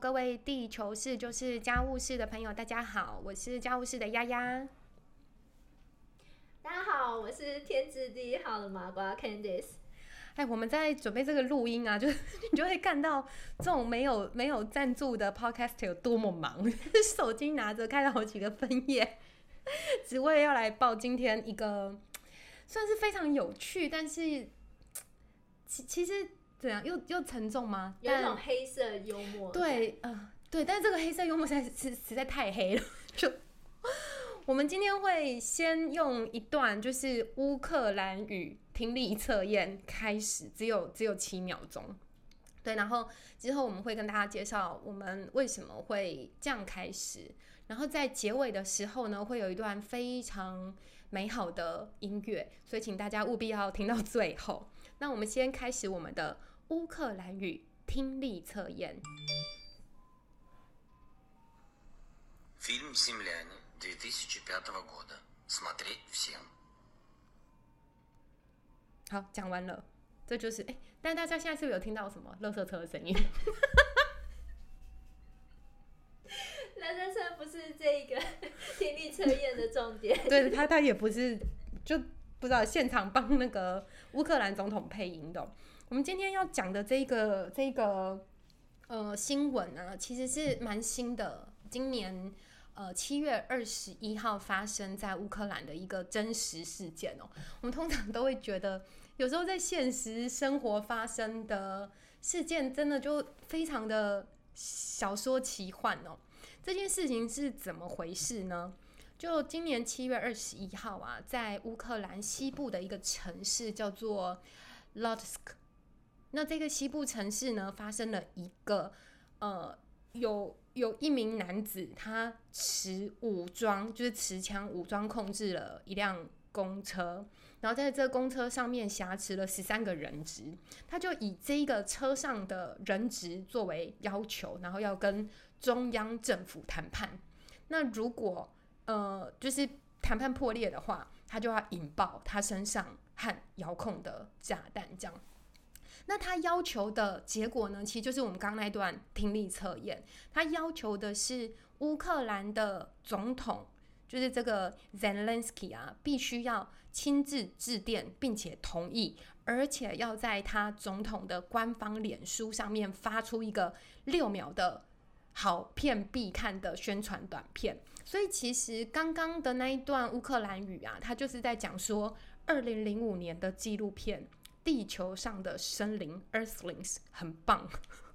各位地球室就是家务室的朋友，大家好，我是家务室的丫丫。大家好，我是天之第一号的麻瓜 Candice。哎，我们在准备这个录音啊，就是你就会看到这种没有没有赞助的 Podcast 有多么忙，手机拿着开了好几个分页，只为要来报今天一个算是非常有趣，但是其其实怎样又又沉重吗？有一种黑色幽默。对，呃，对，但是这个黑色幽默实在是实在太黑了，就。我们今天会先用一段就是乌克兰语听力测验开始，只有只有七秒钟，对，然后之后我们会跟大家介绍我们为什么会这样开始，然后在结尾的时候呢，会有一段非常美好的音乐，所以请大家务必要听到最后。那我们先开始我们的乌克兰语听力测验。фильм земляне две тысячи пятого года смотреть всем 好，讲完了，这就是哎，但大家现在是不是有听到什么垃圾车的声音？ 垃圾车不是这个 听力测验的重点，对他，他也不是，就不知道现场帮那个乌克兰总统配音的。我们今天要讲的这个这个呃新闻呢，其实是蛮新的，今年。呃，七月二十一号发生在乌克兰的一个真实事件哦。我们通常都会觉得，有时候在现实生活发生的事件，真的就非常的小说奇幻哦。这件事情是怎么回事呢？就今年七月二十一号啊，在乌克兰西部的一个城市叫做 Lodsk，那这个西部城市呢，发生了一个呃有。有一名男子，他持武装，就是持枪武装控制了一辆公车，然后在这公车上面挟持了十三个人质。他就以这个车上的人质作为要求，然后要跟中央政府谈判。那如果呃，就是谈判破裂的话，他就要引爆他身上和遥控的炸弹，这样。那他要求的结果呢？其实就是我们刚刚那段听力测验。他要求的是乌克兰的总统，就是这个 Zelensky 啊，必须要亲自致电，并且同意，而且要在他总统的官方脸书上面发出一个六秒的好片必看的宣传短片。所以其实刚刚的那一段乌克兰语啊，他就是在讲说二零零五年的纪录片。地球上的生灵 Earthlings 很棒，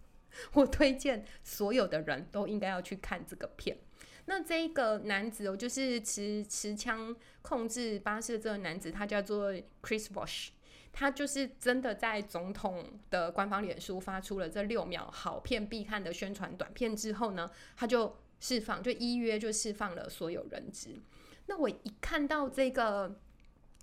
我推荐所有的人都应该要去看这个片。那这个男子哦，就是持持枪控制巴士的这个男子，他叫做 Chris Bush，他就是真的在总统的官方脸书发出了这六秒好片必看的宣传短片之后呢，他就释放，就依约就释放了所有人质。那我一看到这个，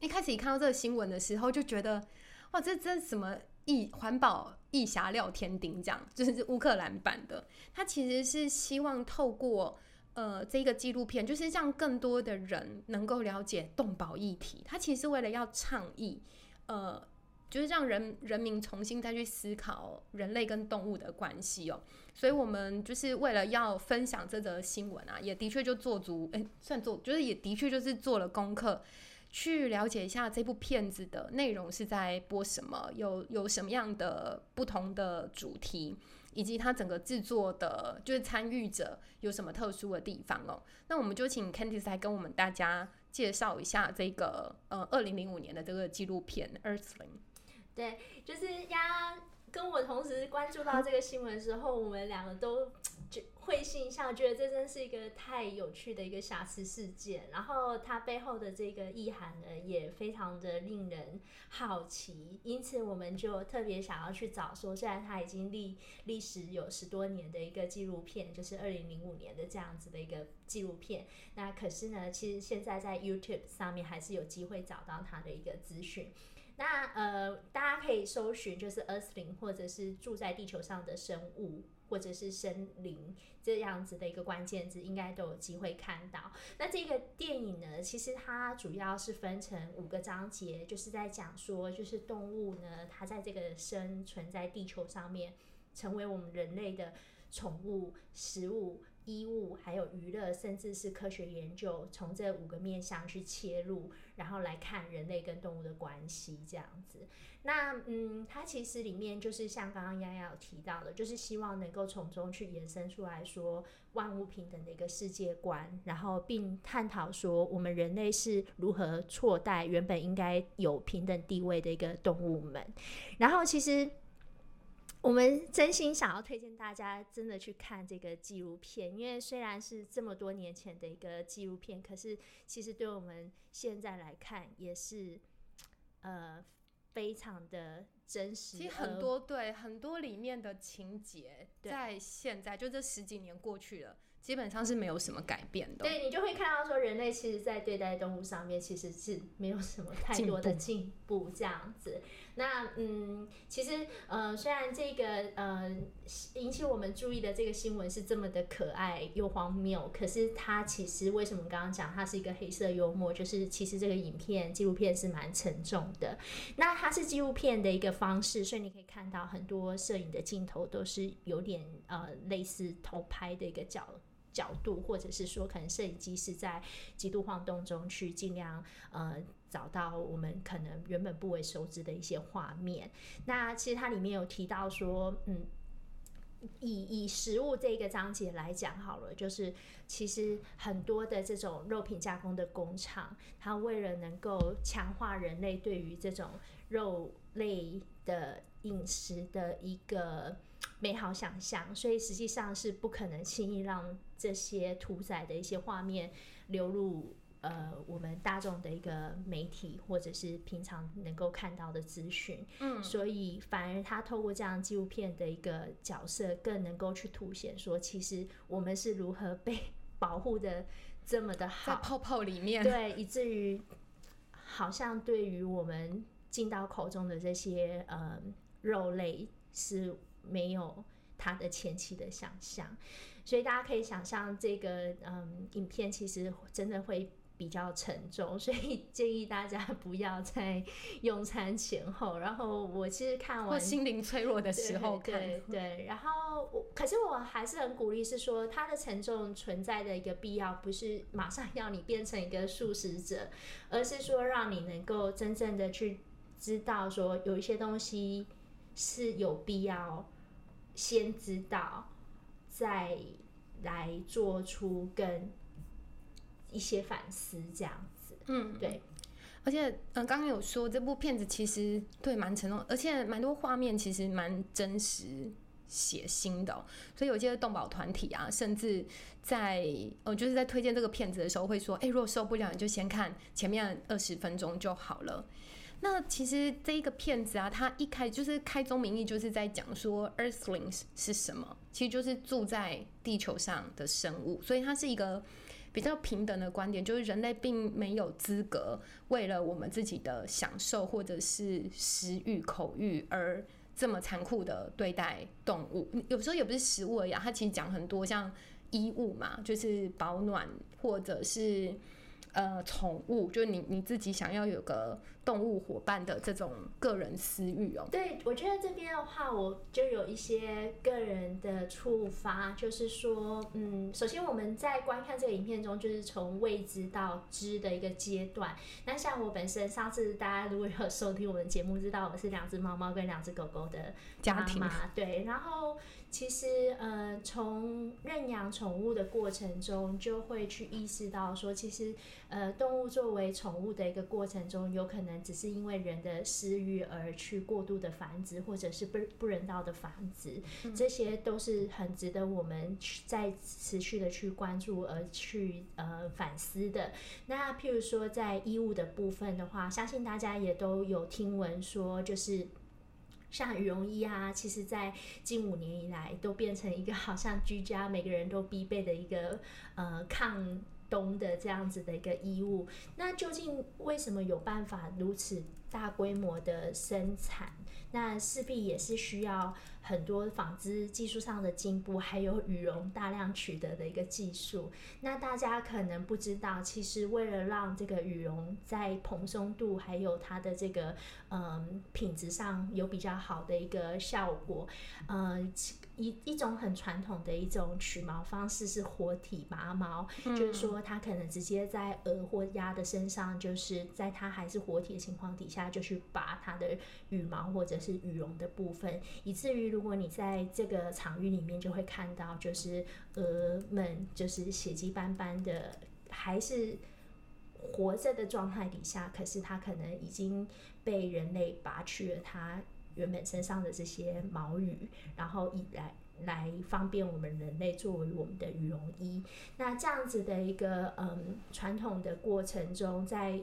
一开始一看到这个新闻的时候，就觉得。哇，这这什么异环保异侠廖天丁这样，就是乌克兰版的。他其实是希望透过呃这个纪录片，就是让更多的人能够了解动保议题。他其实为了要倡议，呃，就是让人人民重新再去思考人类跟动物的关系哦。所以我们就是为了要分享这则新闻啊，也的确就做足，哎，算做，就是也的确就是做了功课。去了解一下这部片子的内容是在播什么，有有什么样的不同的主题，以及它整个制作的，就是参与者有什么特殊的地方哦。那我们就请 Candice 来跟我们大家介绍一下这个呃，二零零五年的这个纪录片《Earthling》。对，就是呀。跟我同时关注到这个新闻的时候，我们两个都就会心一笑，觉得这真是一个太有趣的一个瑕疵事件。然后它背后的这个意涵呢，也非常的令人好奇。因此，我们就特别想要去找说，虽然它已经历历史有十多年的一个纪录片，就是二零零五年的这样子的一个纪录片，那可是呢，其实现在在 YouTube 上面还是有机会找到它的一个资讯。那呃，大家可以搜寻就是 Earthling，或者是住在地球上的生物，或者是森林这样子的一个关键字，应该都有机会看到。那这个电影呢，其实它主要是分成五个章节，就是在讲说，就是动物呢，它在这个生存在地球上面，成为我们人类的宠物、食物。衣物，还有娱乐，甚至是科学研究，从这五个面向去切入，然后来看人类跟动物的关系，这样子。那嗯，它其实里面就是像刚刚丫丫有提到的，就是希望能够从中去延伸出来说万物平等的一个世界观，然后并探讨说我们人类是如何错待原本应该有平等地位的一个动物们。然后其实。我们真心想要推荐大家真的去看这个纪录片，因为虽然是这么多年前的一个纪录片，可是其实对我们现在来看也是呃非常的真实。其实很多对很多里面的情节，在现在就这十几年过去了。基本上是没有什么改变的。对你就会看到说，人类其实，在对待动物上面，其实是没有什么太多的进步这样子。那嗯，其实呃，虽然这个呃引起我们注意的这个新闻是这么的可爱又荒谬，可是它其实为什么刚刚讲它是一个黑色幽默？就是其实这个影片纪录片是蛮沉重的。那它是纪录片的一个方式，所以你可以看到很多摄影的镜头都是有点呃类似偷拍的一个角。角度，或者是说，可能摄影机是在极度晃动中去尽量呃找到我们可能原本不为熟知的一些画面。那其实它里面有提到说，嗯，以以食物这个章节来讲好了，就是其实很多的这种肉品加工的工厂，它为了能够强化人类对于这种肉类的饮食的一个。美好想象，所以实际上是不可能轻易让这些屠宰的一些画面流入呃我们大众的一个媒体或者是平常能够看到的资讯。嗯，所以反而他透过这样纪录片的一个角色，更能够去凸显说，其实我们是如何被 保护的这么的好，在泡泡里面，对，以至于好像对于我们进到口中的这些呃肉类是。没有他的前期的想象，所以大家可以想象这个嗯，影片其实真的会比较沉重，所以 建议大家不要在用餐前后。然后我其实看完心灵脆弱的时候看，对。然后我可是我还是很鼓励，是说它的沉重存在的一个必要，不是马上要你变成一个素食者，而是说让你能够真正的去知道说有一些东西是有必要。先知道，再来做出跟一些反思，这样子。嗯，对。而且，嗯，刚刚有说这部片子其实对蛮沉重，而且蛮多画面其实蛮真实、血腥的。所以有些动保团体啊，甚至在呃，就是在推荐这个片子的时候，会说：“哎，如果受不了，你就先看前面二十分钟就好了。”那其实这一个片子啊，它一开就是开宗明义就是在讲说，Earthlings 是什么，其实就是住在地球上的生物，所以它是一个比较平等的观点，就是人类并没有资格为了我们自己的享受或者是食欲、口欲而这么残酷的对待动物。有时候也不是食物而已，它其实讲很多像衣物嘛，就是保暖或者是。呃，宠物就是你你自己想要有个动物伙伴的这种个人私欲哦。对，我觉得这边的话，我就有一些个人的触发，就是说，嗯，首先我们在观看这个影片中，就是从未知到知的一个阶段。那像我本身，上次大家如果有收听我们节目，知道我是两只猫猫跟两只狗狗的家庭嘛，对，然后。其实，呃，从认养宠物的过程中，就会去意识到说，其实，呃，动物作为宠物的一个过程中，有可能只是因为人的私欲而去过度的繁殖，或者是不不人道的繁殖，这些都是很值得我们在持续的去关注而去呃反思的。那譬如说，在衣物的部分的话，相信大家也都有听闻说，就是。像羽绒衣啊，其实，在近五年以来，都变成一个好像居家每个人都必备的一个呃抗冬的这样子的一个衣物。那究竟为什么有办法如此大规模的生产？那势必也是需要很多纺织技术上的进步，还有羽绒大量取得的一个技术。那大家可能不知道，其实为了让这个羽绒在蓬松度还有它的这个嗯品质上有比较好的一个效果，嗯。一一种很传统的一种取毛方式是活体拔毛，就是说它可能直接在鹅或鸭的身上，就是在它还是活体的情况底下，就去拔它的羽毛或者是羽绒的部分，以至于如果你在这个场域里面就会看到，就是鹅们就是血迹斑斑的，还是活着的状态底下，可是它可能已经被人类拔去了它。原本身上的这些毛羽，然后以来来方便我们人类作为我们的羽绒衣。那这样子的一个嗯传统的过程中，在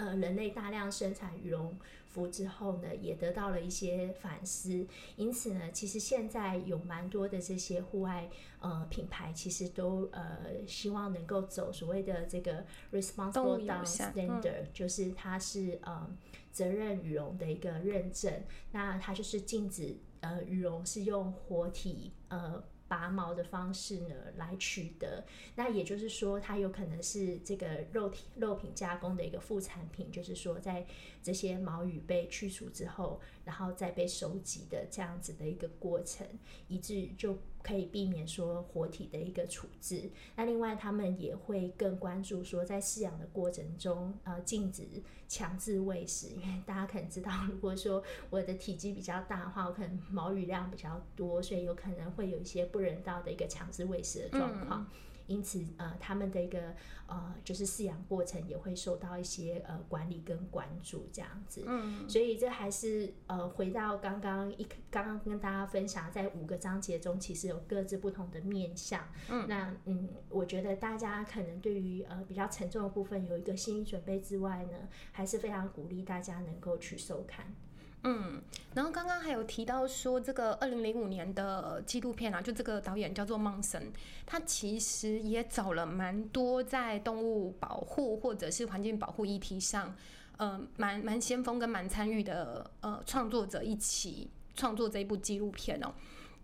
呃人类大量生产羽绒服之后呢，也得到了一些反思。因此呢，其实现在有蛮多的这些户外呃品牌，其实都呃希望能够走所谓的这个 responsible down standard，就是它是呃。责任羽绒的一个认证，那它就是禁止呃羽绒是用活体呃拔毛的方式呢来取得，那也就是说它有可能是这个肉体肉品加工的一个副产品，就是说在这些毛羽被去除之后，然后再被收集的这样子的一个过程，以至于就。可以避免说活体的一个处置。那另外，他们也会更关注说，在饲养的过程中，呃，禁止强制喂食。因为大家可能知道，如果说我的体积比较大的话，我可能毛羽量比较多，所以有可能会有一些不人道的一个强制喂食的状况。因此，呃，他们的一个呃，就是饲养过程也会受到一些呃管理跟关注这样子。嗯，所以这还是呃，回到刚刚一刚刚跟大家分享，在五个章节中，其实有各自不同的面向。嗯，那嗯，我觉得大家可能对于呃比较沉重的部分有一个心理准备之外呢，还是非常鼓励大家能够去收看。嗯，然后刚刚还有提到说，这个二零零五年的纪录片啊，就这个导演叫做孟森，他其实也找了蛮多在动物保护或者是环境保护议题上，呃，蛮蛮先锋跟蛮参与的呃创作者一起创作这一部纪录片哦，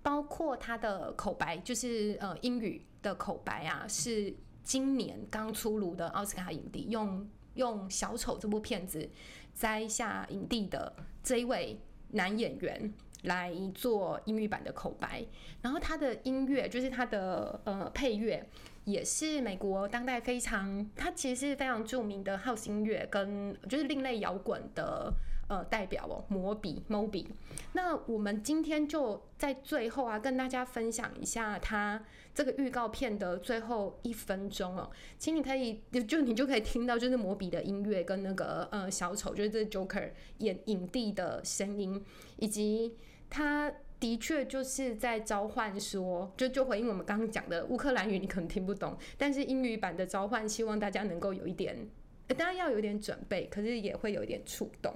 包括他的口白，就是呃英语的口白啊，是今年刚出炉的奥斯卡影帝，用用小丑这部片子摘下影帝的。这一位男演员来做英语版的口白，然后他的音乐就是他的呃配乐，也是美国当代非常，他其实是非常著名的浩新乐跟就是另类摇滚的。呃，代表哦，摩比 Moby。那我们今天就在最后啊，跟大家分享一下他这个预告片的最后一分钟哦，请你可以就你就可以听到就是摩比的音乐跟那个呃小丑，就是这 Joker 演影帝的声音，以及他的确就是在召唤说，就就回应我们刚刚讲的乌克兰语，你可能听不懂，但是英语版的召唤，希望大家能够有一点，当然要有点准备，可是也会有一点触动。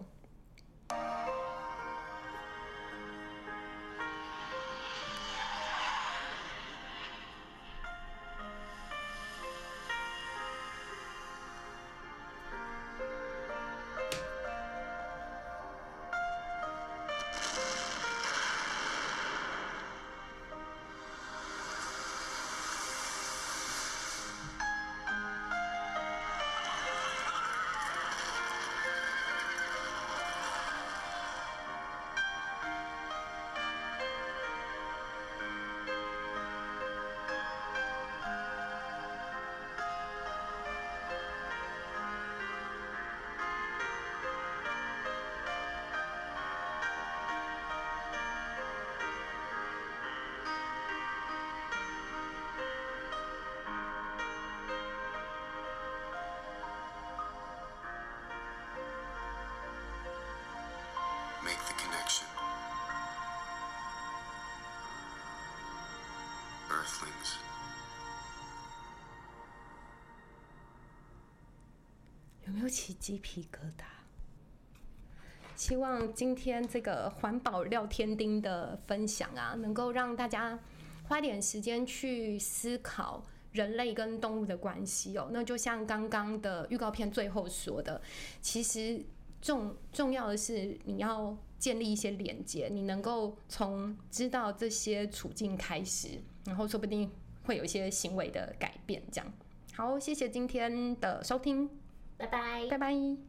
Bye. 有没有起鸡皮疙瘩？希望今天这个环保廖天丁的分享啊，能够让大家花点时间去思考人类跟动物的关系哦。那就像刚刚的预告片最后说的，其实重重要的是你要建立一些连接，你能够从知道这些处境开始，然后说不定会有一些行为的改变。这样，好，谢谢今天的收听，拜拜。拜拜。